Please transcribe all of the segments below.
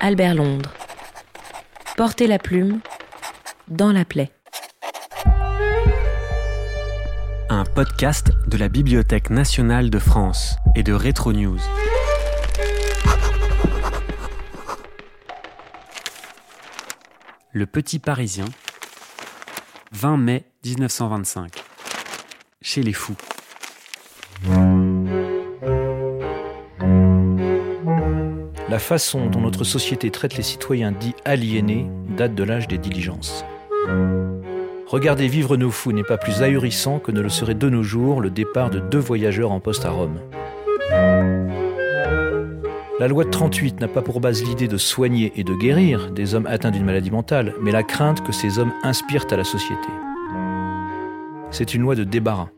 Albert Londres. Portez la plume dans la plaie. Un podcast de la Bibliothèque nationale de France et de Retro News. Le Petit Parisien, 20 mai 1925. Chez les fous. La façon dont notre société traite les citoyens dits aliénés date de l'âge des diligences. Regarder vivre nos fous n'est pas plus ahurissant que ne le serait de nos jours le départ de deux voyageurs en poste à Rome. La loi de 38 n'a pas pour base l'idée de soigner et de guérir des hommes atteints d'une maladie mentale, mais la crainte que ces hommes inspirent à la société. C'est une loi de débarras.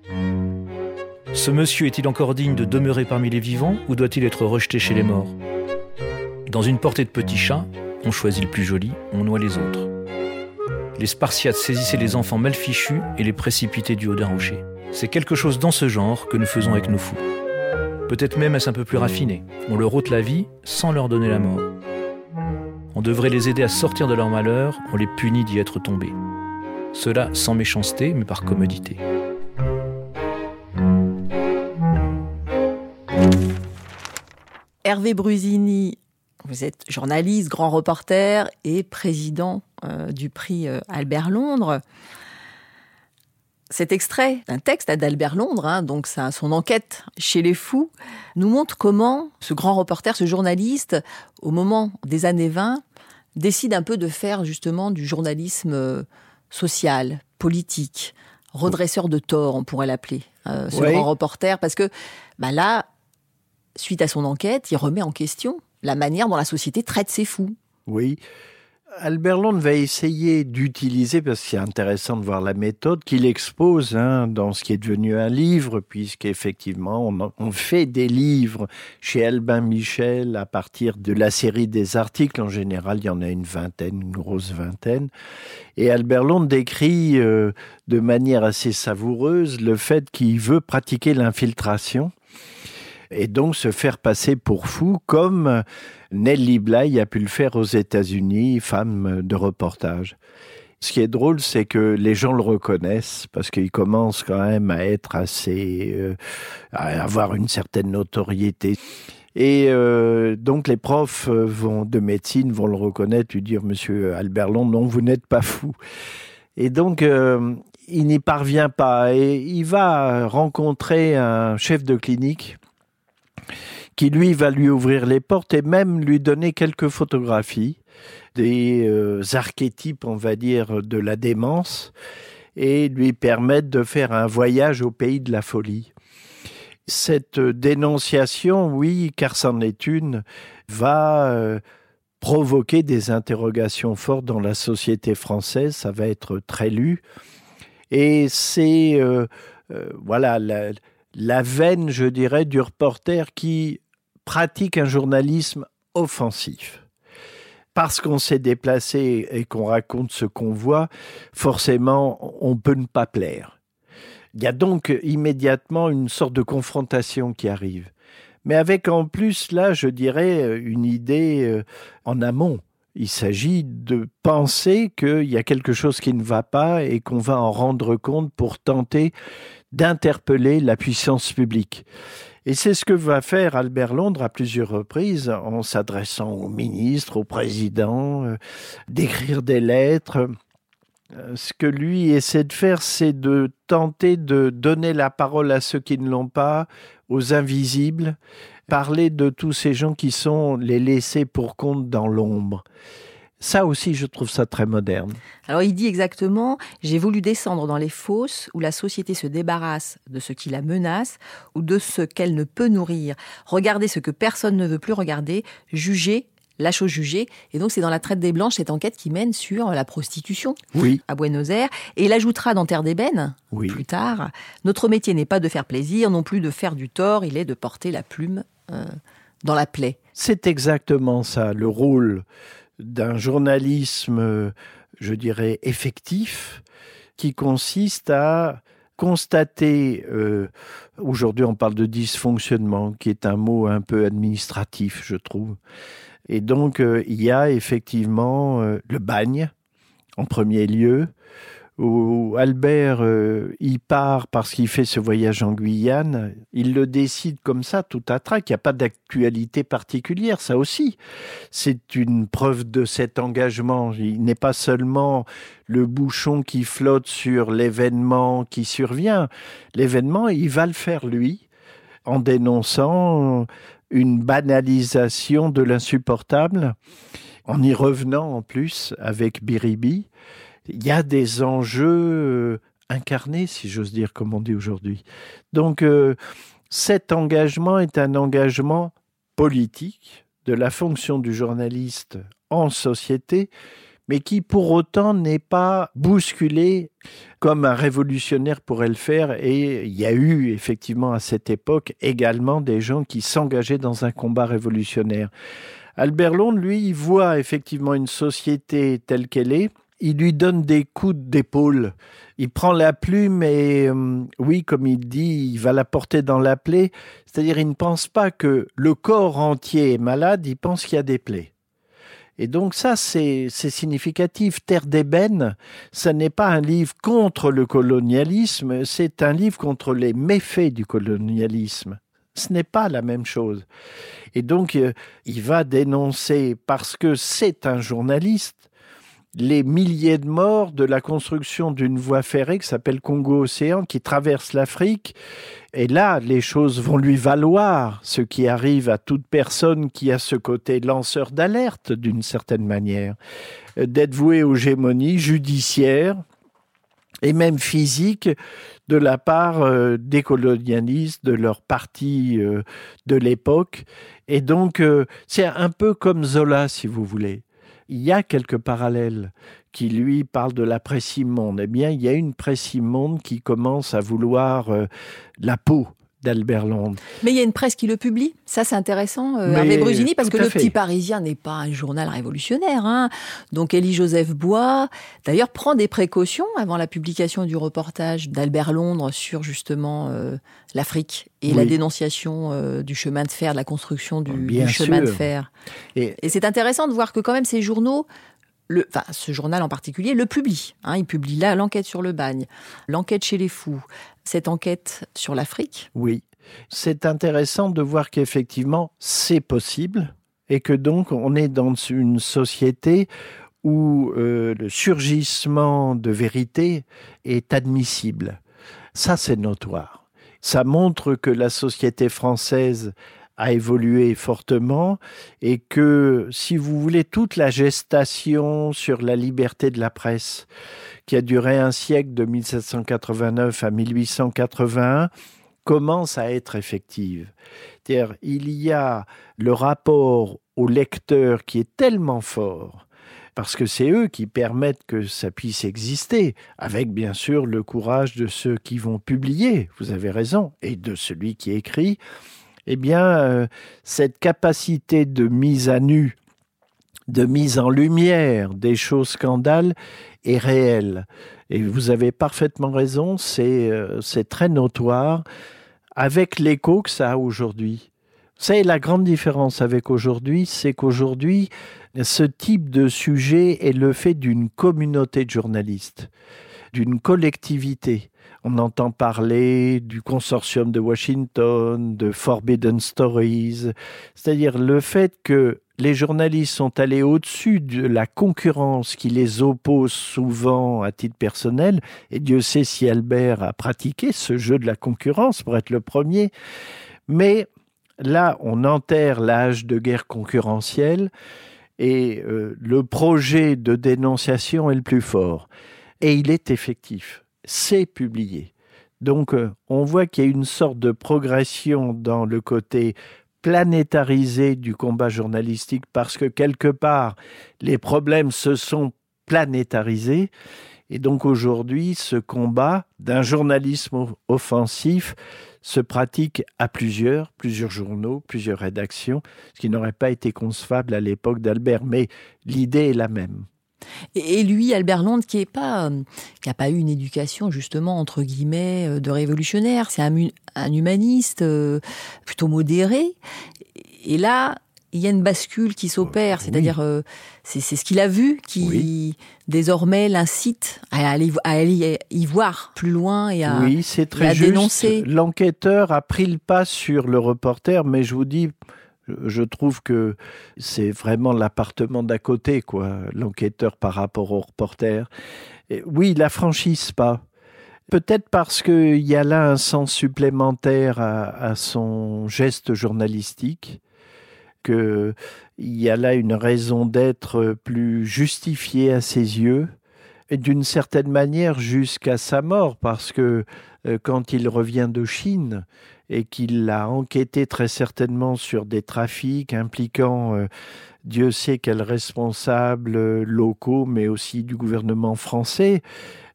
Ce monsieur est-il encore digne de demeurer parmi les vivants ou doit-il être rejeté chez les morts? Dans une portée de petits chats, on choisit le plus joli, on noie les autres. Les Spartiates saisissaient les enfants mal fichus et les précipitaient du haut d'un rocher. C'est quelque chose dans ce genre que nous faisons avec nos fous. Peut-être même est-ce un peu plus raffiné. On leur ôte la vie sans leur donner la mort. On devrait les aider à sortir de leur malheur, on les punit d'y être tombés. Cela sans méchanceté, mais par commodité. Hervé Brusini, vous êtes journaliste, grand reporter et président euh, du prix euh, Albert Londres. Cet extrait d'un texte d'Albert Londres, hein, donc ça, son enquête chez les fous, nous montre comment ce grand reporter, ce journaliste, au moment des années 20, décide un peu de faire justement du journalisme euh, social, politique, redresseur de tort, on pourrait l'appeler, euh, ce Oui. grand reporter, parce que bah là, suite à son enquête, il remet en question la manière dont la société traite ses fous. Oui. Albert Londres va essayer d'utiliser, parce que c'est intéressant de voir la méthode qu'il expose hein, dans ce qui est devenu un livre, puisqu'effectivement, on, on fait des livres chez Albin Michel à partir de la série des articles. En général, il y en a une vingtaine, une grosse vingtaine. Et Albert Londres décrit euh, de manière assez savoureuse le fait qu'il veut pratiquer l'infiltration et donc se faire passer pour fou comme Nellie Bly a pu le faire aux États-Unis, femme de reportage. Ce qui est drôle, c'est que les gens le reconnaissent parce qu'il commence quand même à être assez, euh, à avoir une certaine notoriété. Et euh, donc les profs euh, de médecine vont le reconnaître, lui dire Monsieur Albert Londres, non, vous n'êtes pas fou. Et donc il n'y parvient pas et il va rencontrer un chef de clinique qui lui va lui ouvrir les portes et même lui donner quelques photographies des euh, archétypes, on va dire, de la démence et lui permettre de faire un voyage au pays de la folie. Cette dénonciation, oui, car c'en est une, va euh, provoquer des interrogations fortes dans la société française, ça va être très lu. Et c'est, euh, voilà, la veine, je dirais, du reporter qui pratique un journalisme offensif. Parce qu'on s'est déplacé et qu'on raconte ce qu'on voit, forcément, on peut ne pas plaire. Il y a donc immédiatement une sorte de confrontation qui arrive. Mais avec en plus, là, je dirais, une idée euh, en amont. Il s'agit de penser qu'il y a quelque chose qui ne va pas et qu'on va en rendre compte pour tenter d'interpeller la puissance publique. Et c'est ce que va faire Albert Londres à plusieurs reprises en s'adressant au ministre, au président, euh, d'écrire des lettres. Euh, Ce que lui essaie de faire, c'est de tenter de donner la parole à ceux qui ne l'ont pas, aux invisibles, parler de tous ces gens qui sont les laissés pour compte dans l'ombre. Ça aussi, je trouve ça très moderne. Alors il dit exactement, j'ai voulu descendre dans les fosses où la société se débarrasse de ce qui la menace ou de ce qu'elle ne peut nourrir. Regarder ce que personne ne veut plus regarder, juger la chose jugée. Et donc c'est dans la traite des blanches cette enquête qui mène sur la prostitution Oui, à Buenos Aires. Et il ajoutera dans Terre d'ébène, oui. plus tard, notre métier n'est pas de faire plaisir, non plus de faire du tort, il est de porter la plume euh, dans la plaie. C'est exactement ça, le rôle d'un journalisme, je dirais, effectif, qui consiste à constater, euh, aujourd'hui on parle de dysfonctionnement, qui est un mot un peu administratif, je trouve, Et donc, euh, il y a effectivement euh, le bagne, en premier lieu, où Albert euh, y part parce qu'il fait ce voyage en Guyane. Il le décide comme ça, tout à trac. Il n'y a pas d'actualité particulière, ça aussi. C'est une preuve de cet engagement. Il n'est pas seulement le bouchon qui flotte sur l'événement qui survient. L'événement, il va le faire lui, en dénonçant une banalisation de l'insupportable, en y revenant en plus avec Biribi il y a des enjeux euh, incarnés, si j'ose dire, comme on dit aujourd'hui. Donc, euh, cet engagement est un engagement politique de la fonction du journaliste en société, mais qui pour autant n'est pas bousculé comme un révolutionnaire pourrait le faire. Et il y a eu effectivement à cette époque également des gens qui s'engageaient dans un combat révolutionnaire. Albert Londres, lui, voit effectivement une société telle qu'elle est, il lui donne des coups d'épaule. Il prend la plume et, euh, oui, comme il dit, il va la porter dans la plaie. C'est-à-dire, il ne pense pas que le corps entier est malade, il pense qu'il y a des plaies. Et donc ça, c'est significatif. Terre d'ébène, ce n'est pas un livre contre le colonialisme, c'est un livre contre les méfaits du colonialisme. Ce n'est pas la même chose. Et donc, euh, il va dénoncer, parce que c'est un journaliste, les milliers de morts de la construction d'une voie ferrée qui s'appelle Congo-Océan, qui traverse l'Afrique. Et là, les choses vont lui valoir, ce qui arrive à toute personne qui a ce côté lanceur d'alerte, d'une certaine manière, euh, d'être voué aux gémonies judiciaires et même physiques de la part euh, des colonialistes, de leur parti euh, de l'époque. Et donc, c'est un peu comme Zola, si vous voulez il y a quelques parallèles qui lui parlent de la monde. Eh bien, il y a une monde qui commence à vouloir euh, la peau d'Albert Londres. Mais il y a une presse qui le publie, ça c'est intéressant, euh, Hervé Brugini, parce que le Petit Parisien n'est pas un journal révolutionnaire. Hein. Donc Élie-Joseph Bois, d'ailleurs, prend des précautions avant la publication du reportage d'Albert Londres sur justement euh, l'Afrique et la dénonciation euh, du chemin de fer, de la construction du, chemin de fer. Et, et c'est intéressant de voir que quand même ces journaux le, ce journal en particulier le publie. Hein, il publie là l'enquête sur le bagne, l'enquête chez les fous, cette enquête sur l'Afrique. Oui, c'est intéressant de voir qu'effectivement c'est possible et que donc on est dans une société où euh, le surgissement de vérité est admissible. Ça, c'est notoire. Ça montre que la société française a évolué fortement et que, si vous voulez, toute la gestation sur la liberté de la presse, qui a duré un siècle de 1789 à 1881, commence à être effective. C'est-à-dire, il y a le rapport au lecteur qui est tellement fort parce que c'est eux qui permettent que ça puisse exister, avec bien sûr le courage de ceux qui vont publier, vous avez raison, et de celui qui écrit, eh bien, euh, cette capacité de mise à nu, de mise en lumière des choses scandales est réelle. Et vous avez parfaitement raison, c'est euh, très notoire avec l'écho que ça a aujourd'hui. C'est la grande différence avec aujourd'hui, c'est qu'aujourd'hui, ce type de sujet est le fait d'une communauté de journalistes, d'une collectivité. On entend parler du consortium de Washington, de Forbidden Stories, c'est-à-dire le fait que les journalistes sont allés au-dessus de la concurrence qui les oppose souvent à titre personnel, et Dieu sait si Albert a pratiqué ce jeu de la concurrence pour être le premier, mais là, on enterre l'âge de guerre concurrentielle, et euh, le projet de dénonciation est le plus fort. Et il est effectif c'est publié. Donc euh, on voit qu'il y a une sorte de progression dans le côté planétarisé du combat journalistique parce que quelque part les problèmes se sont planétarisés et donc aujourd'hui ce combat d'un journalisme offensif se pratique à plusieurs, plusieurs journaux, plusieurs rédactions, ce qui n'aurait pas été concevable à l'époque d'Albert, mais l'idée est la même. Et lui, Albert Londres, qui n'a pas, euh, qui a pas eu une éducation justement entre guillemets euh, de révolutionnaire, c'est un, humaniste euh, plutôt modéré. Et là, il y a une bascule qui s'opère, c'est-à-dire euh, c'est ce qu'il a vu qui Oui. désormais l'incite à aller, à aller y voir plus loin et à Oui, c'est et très à juste. dénoncer. L'enquêteur a pris le pas sur le reporter, mais je vous dis, je trouve que c'est vraiment l'appartement d'à côté, quoi. L'enquêteur par rapport au reporter. Oui, ils la franchissent pas. Peut-être parce qu'il y a là un sens supplémentaire à, à son geste journalistique, qu'il y a là une raison d'être plus justifiée à ses yeux, et d'une certaine manière jusqu'à sa mort, parce que euh, quand il revient de Chine et qu'il a enquêté très certainement sur des trafics impliquant euh, Dieu sait quels responsables euh, locaux, mais aussi du gouvernement français,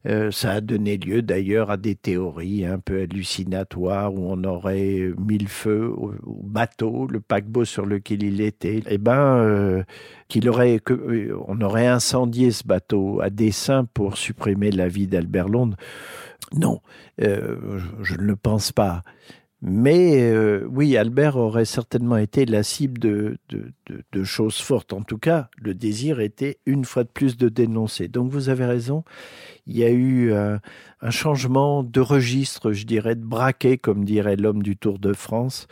euh, ça a donné lieu d'ailleurs à des théories un peu hallucinatoires où on aurait mis le feu au, au bateau, le paquebot sur lequel il était. Eh ben, euh, qu'il aurait, on aurait incendié ce bateau à dessein pour supprimer la vie d'Albert Londres. Non, je ne le pense pas. Mais euh, oui, Albert aurait certainement été la cible de, de, de, de, choses fortes. En tout cas, le désir était une fois de plus de dénoncer. Donc vous avez raison, il y a eu euh, un changement de registre, je dirais, de braquet, comme dirait l'homme du Tour de France,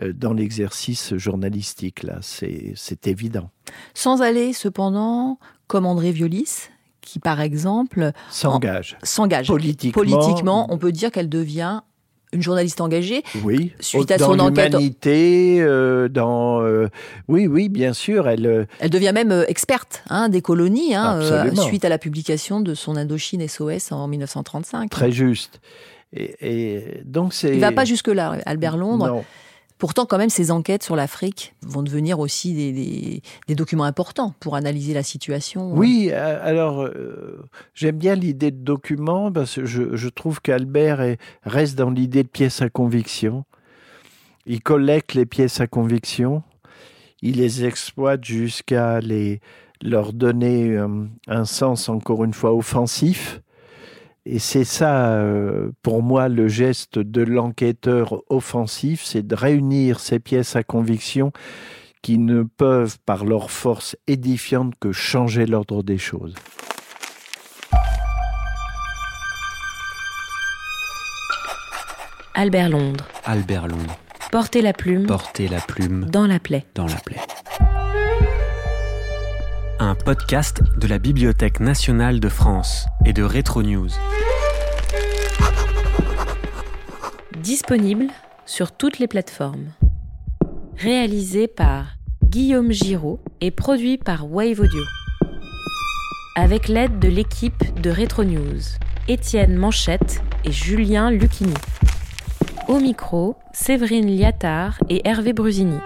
euh, dans l'exercice journalistique. Là, c'est évident. Sans aller cependant, comme André Violis, qui par exemple s'engage. S'engage. Politiquement. Politiquement, on peut dire qu'elle devient une journaliste engagée. Oui. Suite à dans son enquête. euh, dans. euh, oui, oui, bien sûr. Elle. euh, Elle devient même euh, experte hein, des colonies, hein, euh, suite à la publication de son Indochine SOS en 1935. Très juste. Et, et donc c'est. Il va pas jusque-là, Albert Londres. Non. Pourtant, quand même, ces enquêtes sur l'Afrique vont devenir aussi des, documents importants pour analyser la situation. Oui, euh, alors euh, j'aime bien l'idée de document parce que je, trouve qu'Albert est- reste dans l'idée de pièces à conviction. Il collecte les pièces à conviction, il les exploite jusqu'à les leur donner euh, un sens encore une fois offensif. Et c'est ça, euh, pour moi, le geste de l'enquêteur offensif, c'est de réunir ces pièces à conviction qui ne peuvent, par leur force édifiante, que changer l'ordre des choses. Albert Londres. Albert Londres. Portez la plume Portez la plume dans la plaie. dans la plaie. Podcast de la Bibliothèque nationale de France et de Retro News. Disponible sur toutes les plateformes. Réalisé par Guillaume Giraud et produit par Wave Audio. Avec l'aide de l'équipe de Retro News, Étienne Manchette et Julien Lucchini. Au micro, Séverine Liattard et Hervé Brusini.